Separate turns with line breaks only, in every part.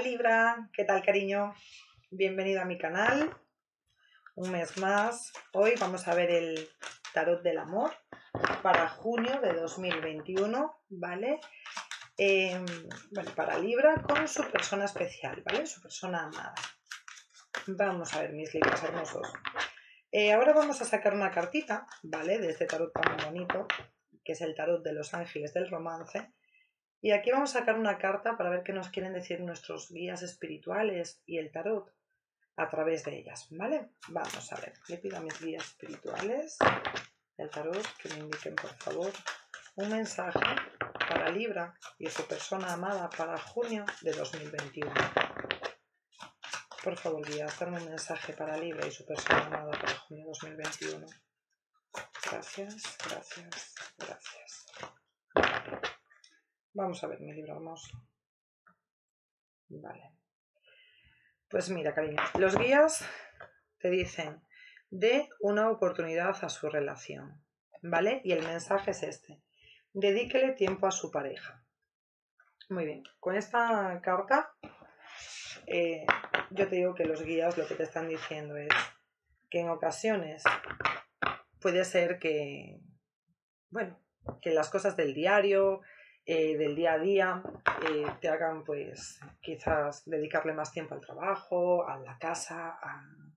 Libra, ¿qué tal cariño? Bienvenido a mi canal. Un mes más. Hoy vamos a ver el tarot del amor para junio de 2021, ¿vale? Em, bueno, para Libra con su persona especial, ¿vale? Su persona amada. Vamos a ver mis libros hermosos. Eh, ahora vamos a sacar una cartita, ¿vale? De este tarot tan bonito, que es el tarot de los ángeles del romance y aquí vamos a sacar una carta para ver qué nos quieren decir nuestros guías espirituales y el tarot a través de ellas, ¿vale? Vamos a ver, le pido a mis guías espirituales el tarot que me indiquen, por favor, un mensaje para Libra y su persona amada para junio de 2021. Por favor, guías, darme un mensaje para Libra y su persona amada para junio de 2021. Gracias, gracias, gracias. Vamos a ver mi libro hermoso. Vale. Pues mira, cariño, los guías te dicen de una oportunidad a su relación, ¿vale? Y el mensaje es este. Dedíquele tiempo a su pareja. Muy bien, con esta carta eh, yo te digo que los guías lo que te están diciendo es que en ocasiones puede ser que, bueno, que las cosas del diario, eh, del día a día eh, te hagan pues quizás dedicarle más tiempo al trabajo, a la casa,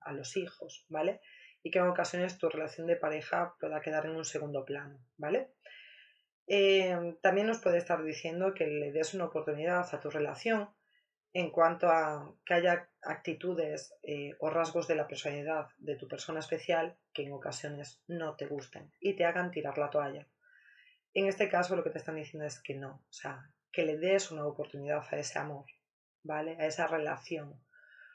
a, los hijos, ¿vale? Y que en ocasiones tu relación de pareja pueda quedar en un segundo plano, ¿vale? Eh, también nos puede estar diciendo que le des una oportunidad a tu relación en cuanto a que haya actitudes o rasgos de la personalidad de tu persona especial que en ocasiones no te gusten y te hagan tirar la toalla. En este caso lo que te están diciendo es que no, o sea, que le des una oportunidad a ese amor, ¿vale? A esa relación.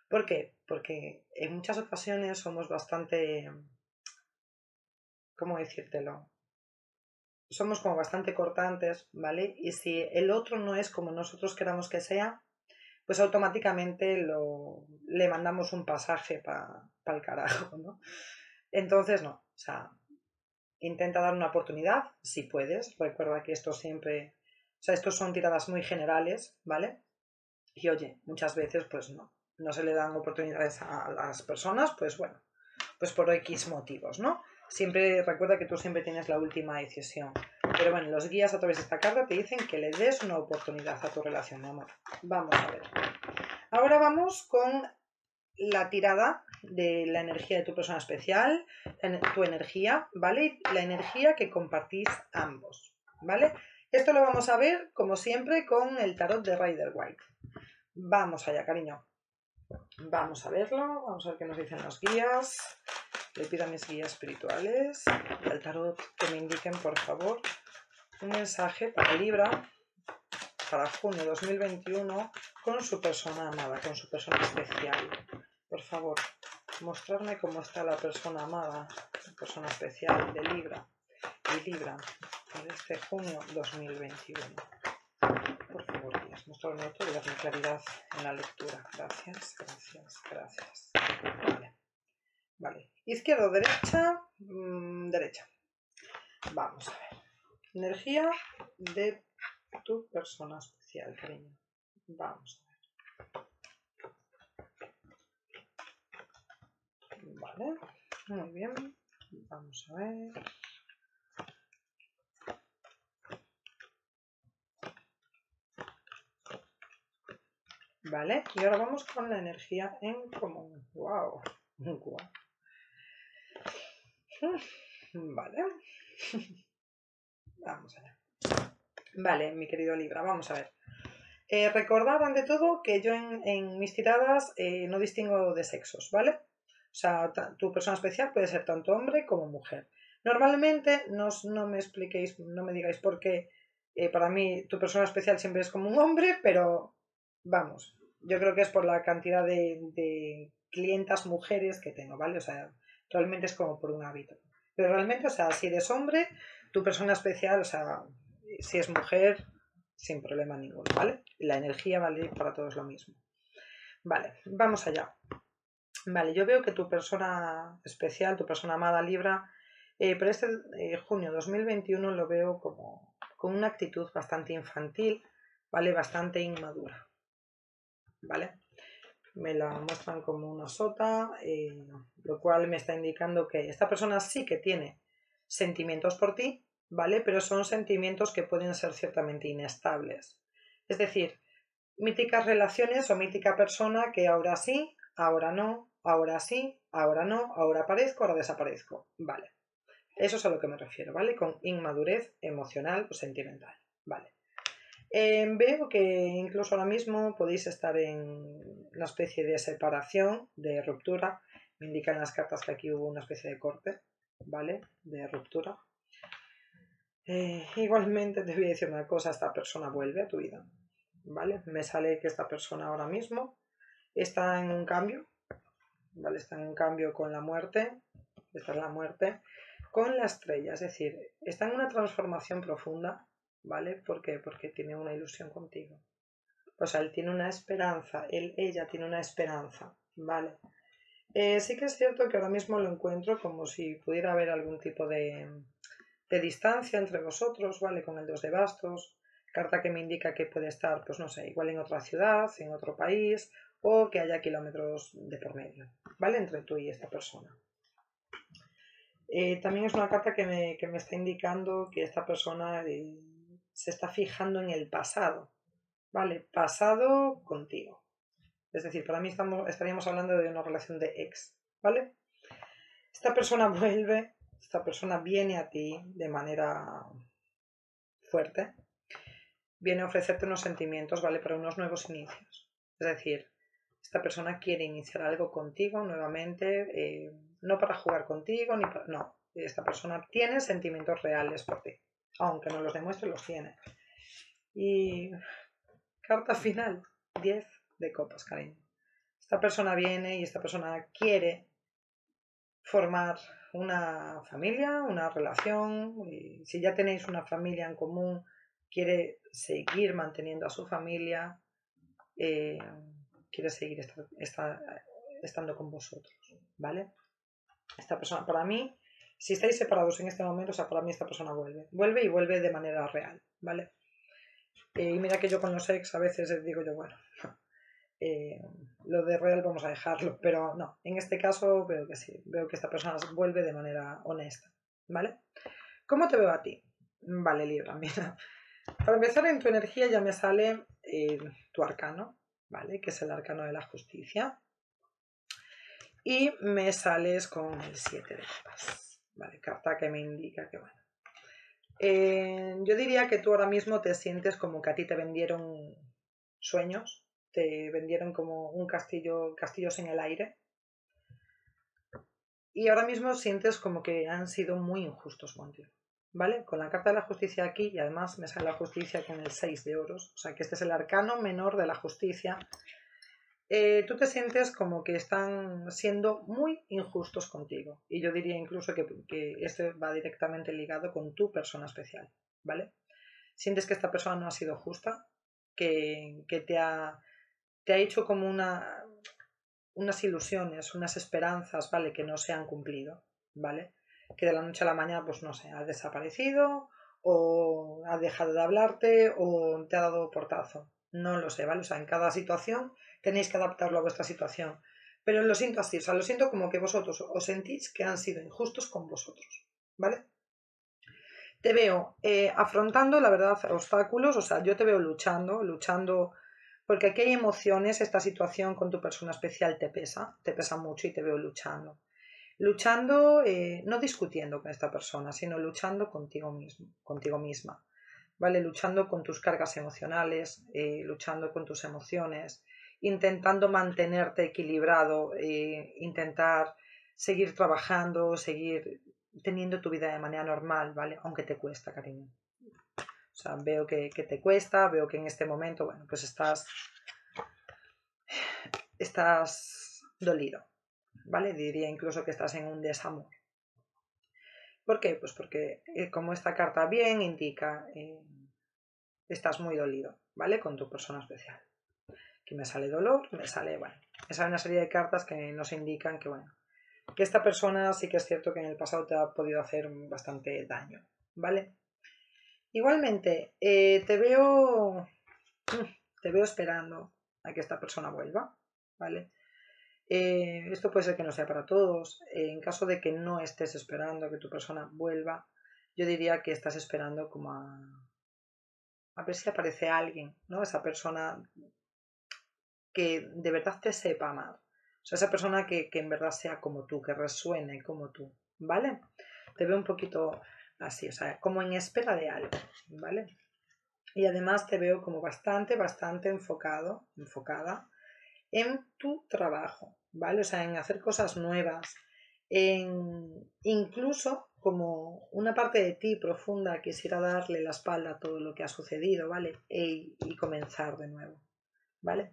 ¿Por qué? Porque en muchas ocasiones somos bastante, ¿cómo decírtelo? Somos como bastante cortantes, ¿vale? Y si el otro no es como nosotros queramos que sea, pues automáticamente lo, le mandamos un pasaje para el carajo, ¿no? Entonces, no, o sea, intenta dar una oportunidad, si puedes. Recuerda que esto siempre, o sea, estos son tiradas muy generales, ¿vale? Y oye, muchas veces pues no, no se le dan oportunidades a las personas, pues bueno, pues por X motivos, ¿no? Siempre recuerda que tú siempre tienes la última decisión. Pero bueno, los guías a través de esta carta te dicen que le des una oportunidad a tu relación, mi amor. Vamos a ver. Ahora vamos con la tirada de la energía de tu persona especial, tu energía, ¿vale? La energía que compartís ambos, ¿vale? Esto lo vamos a ver, como siempre, con el tarot de Rider White. Vamos allá, cariño. Vamos a verlo, vamos a ver qué nos dicen los guías. Le pido a mis guías espirituales y al tarot que me indiquen, por favor, un mensaje para Libra para junio de 2021 con su persona amada, con su persona especial. Por favor, mostrarme cómo está la persona amada, la persona especial de Libra y Libra para este junio 2021. Por favor, Dios, mostrarme todo y darme claridad en la lectura. Gracias, gracias, gracias. Vale. Vale. Izquierda derecha, mm, derecha. Vamos a ver. Energía de tu persona especial, cariño. Vamos. Vale, muy bien. Vamos a ver. Vale, y ahora vamos con la energía en común. ¡Wow! Vale. Vamos allá. Vale, mi querido Libra, vamos a ver. Eh, recordad ante todo que yo en, mis tiradas eh, no distingo de sexos, ¿vale? O sea, tu persona especial puede ser tanto hombre como mujer. Normalmente no, no me expliquéis, no me digáis por qué eh, para mí tu persona especial siempre es como un hombre, pero vamos, yo creo que es por la cantidad de, de clientas mujeres que tengo, ¿vale? O sea, realmente es como por un hábito. Pero realmente, o sea, si eres hombre, tu persona especial, o sea, si es mujer, sin problema ninguno, ¿vale? La energía vale para todos lo mismo. Vale, vamos allá. Vale, yo veo que tu persona especial, tu persona amada Libra, eh, pero este eh, junio 2021 lo veo como con una actitud bastante infantil, ¿vale? Bastante inmadura. ¿vale? Me la muestran como una sota, eh, lo cual me está indicando que esta persona sí que tiene sentimientos por ti, ¿vale? Pero son sentimientos que pueden ser ciertamente inestables. Es decir, míticas relaciones o mítica persona que ahora sí, ahora no, ahora sí, ahora no, ahora aparezco, ahora desaparezco. Vale. Eso es a lo que me refiero, ¿vale? Con inmadurez emocional o sentimental. Vale. Em, veo que incluso ahora mismo podéis estar en una especie de separación, de ruptura. Me indican las cartas que aquí hubo una especie de corte, ¿vale? De ruptura. Eh, igualmente te voy a decir una cosa, esta persona vuelve a tu vida, ¿vale? Me sale que esta persona ahora mismo está en un cambio, ¿vale? Está en cambio con la muerte, esta es la muerte, con la estrella, es decir, está en una transformación profunda, ¿vale? ¿Por qué? Porque tiene una ilusión contigo. O sea, él tiene una esperanza, él, ella tiene una esperanza, ¿vale? Eh, sí que es cierto que ahora mismo lo encuentro como si pudiera haber algún tipo de, de distancia entre vosotros, ¿vale? Con el dos de bastos, carta que me indica que puede estar, pues no sé, igual en otra ciudad, en otro país, o que haya kilómetros de por medio, ¿vale? Entre tú y esta persona. Eh, también es una carta que me, que me, está indicando que esta persona eh, se está fijando en el pasado, ¿vale? Pasado contigo. Es decir, para mí estamos, estaríamos hablando de una relación de ex, ¿vale? Esta persona vuelve esta persona viene a ti de manera fuerte, viene a ofrecerte unos sentimientos, ¿vale? Para unos nuevos inicios. Es decir, esta persona quiere iniciar algo contigo nuevamente, eh, no para jugar contigo, ni para... No, esta persona tiene sentimientos reales por ti, aunque no los demuestre, los tiene. Y carta final, 10 de copas, cariño. Esta persona viene y esta persona quiere formar una familia, una relación. Si ya tenéis una familia en común, quiere seguir manteniendo a su familia, eh, quiere seguir estando con vosotros, ¿vale? Esta persona, para mí, si estáis separados en este momento, o sea, para mí esta persona vuelve. Vuelve y vuelve de manera real, ¿vale? Eh, y mira que yo con los ex a veces digo yo, bueno, eh, lo de real vamos a dejarlo, pero no, en este caso veo que sí, veo que esta persona vuelve de manera honesta, ¿vale? ¿Cómo te veo a ti? Vale, Libra, mira. Para empezar en tu energía ya me sale eh, tu arcano, ¿vale? Que es el arcano de la justicia. Y me sales con el 7 de copas, ¿vale? Carta que me indica que, bueno. Eh, yo diría que tú ahora mismo te sientes como que a ti te vendieron sueños, te vendieron como un castillo, castillos en el aire. Y ahora mismo sientes como que han sido muy injustos contigo. ¿Vale? Con la carta de la justicia aquí, y además me sale la justicia con el 6 de oros, o sea que este es el arcano menor de la justicia. Eh, tú te sientes como que están siendo muy injustos contigo. Y yo diría incluso que, que este va directamente ligado con tu persona especial. ¿Vale? Sientes que esta persona no ha sido justa, que, que te ha te ha hecho como una, unas ilusiones, unas esperanzas, ¿vale? Que no se han cumplido, ¿vale? Que de la noche a la mañana, pues no sé, ha desaparecido o ha dejado de hablarte o te ha dado portazo. No lo sé, ¿vale? O sea, en cada situación tenéis que adaptarlo a vuestra situación. Pero lo siento así, o sea, lo siento como que vosotros os sentís que han sido injustos con vosotros, ¿vale? Te veo eh, afrontando, la verdad, obstáculos, o sea, yo te veo luchando, luchando porque aquí hay emociones, esta situación con tu persona especial te pesa, te pesa mucho y te veo luchando. Luchando, eh, no discutiendo con esta persona, sino luchando contigo mismo, contigo misma. ¿Vale? Luchando con tus cargas emocionales, eh, luchando con tus emociones, intentando mantenerte equilibrado, eh, intentar seguir trabajando, seguir teniendo tu vida de manera normal, ¿vale? Aunque te cuesta, cariño. O sea, veo que, te cuesta, veo que en este momento, bueno, pues estás, estás dolido, ¿vale? Diría incluso que estás en un desamor. ¿Por qué? Pues porque eh, como esta carta bien indica, eh, estás muy dolido, ¿vale? Con tu persona especial. Aquí me sale dolor, me sale, bueno, me sale una serie de cartas que nos indican que, bueno, que esta persona sí que es cierto que en el pasado te ha podido hacer bastante daño, ¿vale? Igualmente, eh, te veo. Mm, te veo esperando a que esta persona vuelva, ¿vale? Eh, esto puede ser que no sea para todos. en caso de que no estés esperando a que tu persona vuelva, yo diría que estás esperando como a, a ver si aparece alguien, ¿no? Esa persona que de verdad te sepa amar. O sea, esa persona que, que en verdad sea como tú, que resuene como tú, ¿vale? Te veo un poquito así, o sea, como en espera de algo, ¿vale? Y además te veo como bastante, bastante enfocado, enfocada en tu trabajo, ¿vale? O sea, en hacer cosas nuevas, en incluso como una parte de ti profunda quisiera darle la espalda a todo lo que ha sucedido, ¿vale? Y comenzar de nuevo, ¿vale?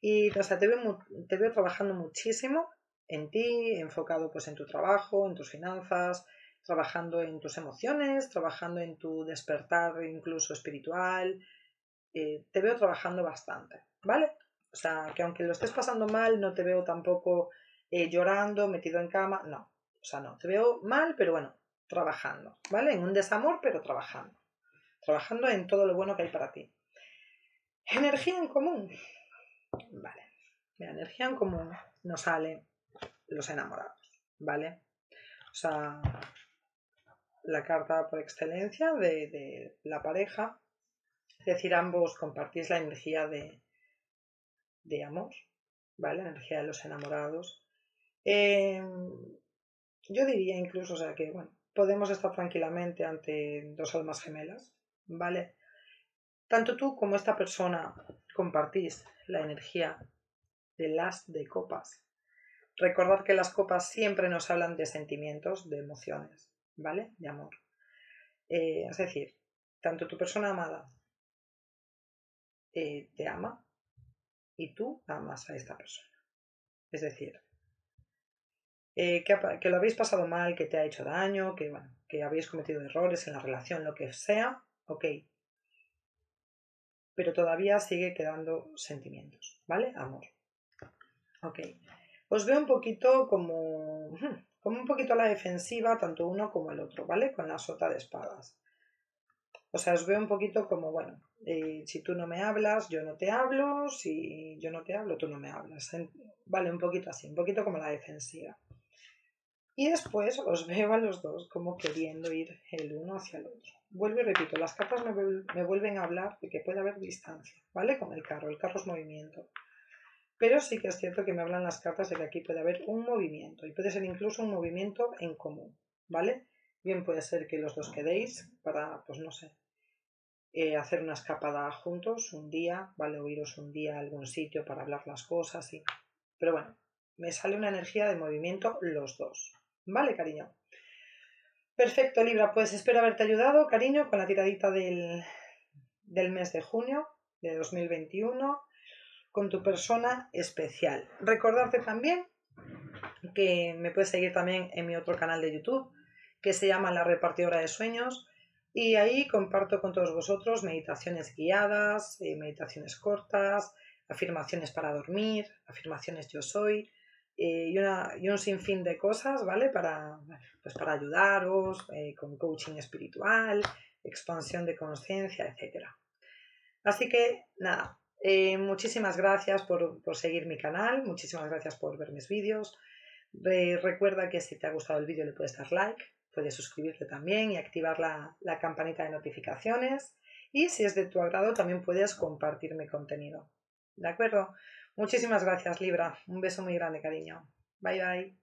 Y, o sea, te veo, te veo trabajando muchísimo en ti, enfocado pues en tu trabajo, en tus finanzas, trabajando en tus emociones, trabajando en tu despertar incluso espiritual. Eh, te veo trabajando bastante, ¿vale? O sea, que aunque lo estés pasando mal, no te veo tampoco eh, llorando, metido en cama, no. O sea, no, te veo mal, pero bueno, trabajando, ¿vale? En un desamor, pero trabajando. Trabajando en todo lo bueno que hay para ti. Energía en común. Vale. La energía en común nos sale los enamorados, ¿vale? O sea, la carta por excelencia de, la pareja. Es decir, ambos compartís la energía de, de amor, ¿vale? La energía de los enamorados. Em, yo diría incluso, o sea, que, bueno, podemos estar tranquilamente ante dos almas gemelas, ¿vale? Tanto tú como esta persona compartís la energía de las de copas. Recordad que las copas siempre nos hablan de sentimientos, de emociones, ¿vale? De amor. Eh, es decir, tanto tu persona amada eh, te ama y tú amas a esta persona. Es decir, eh, que, que, lo habéis pasado mal, que te ha hecho daño, que, bueno, que habéis cometido errores en la relación, lo que sea, ok. Pero todavía sigue quedando sentimientos, ¿vale? Amor. Ok. Os veo un poquito como, hmm, como un poquito a la defensiva, tanto uno como el otro, ¿vale? Con la sota de espadas. O sea, os veo un poquito como, bueno, eh, si tú no me hablas, yo no te hablo, si yo no te hablo, tú no me hablas. Vale, un poquito así, un poquito como la defensiva. Y después os veo a los dos como queriendo ir el uno hacia el otro. Vuelvo y repito, las cartas me, me vuelven a hablar de que puede haber distancia, ¿vale? Con el carro, el carro es movimiento. Pero sí que es cierto que me hablan las cartas de que aquí puede haber un movimiento y puede ser incluso un movimiento en común, ¿vale? Bien puede ser que los dos quedéis para, pues no sé, eh, hacer una escapada juntos un día, ¿vale? O iros un día a algún sitio para hablar las cosas y... Pero bueno, me sale una energía de movimiento los dos, ¿vale, cariño? Perfecto, Libra, pues espero haberte ayudado, cariño, con la tiradita del, del mes de junio de 2021 con tu persona especial. Recordarte también que me puedes seguir también en mi otro canal de YouTube que se llama La Repartidora de Sueños y ahí comparto con todos vosotros meditaciones guiadas, eh, meditaciones cortas, afirmaciones para dormir, afirmaciones yo soy eh, y, un sinfín de cosas, ¿vale? Para, pues para ayudaros eh, con coaching espiritual, expansión de conciencia, etc. Así que nada, muchísimas gracias por, seguir mi canal, muchísimas gracias por ver mis vídeos. recuerda que si te ha gustado el vídeo le puedes dar like, puedes suscribirte también y activar la, la campanita de notificaciones. Y si es de tu agrado también puedes compartir mi contenido. ¿De acuerdo? Muchísimas gracias Libra. Un beso muy grande, cariño. Bye bye.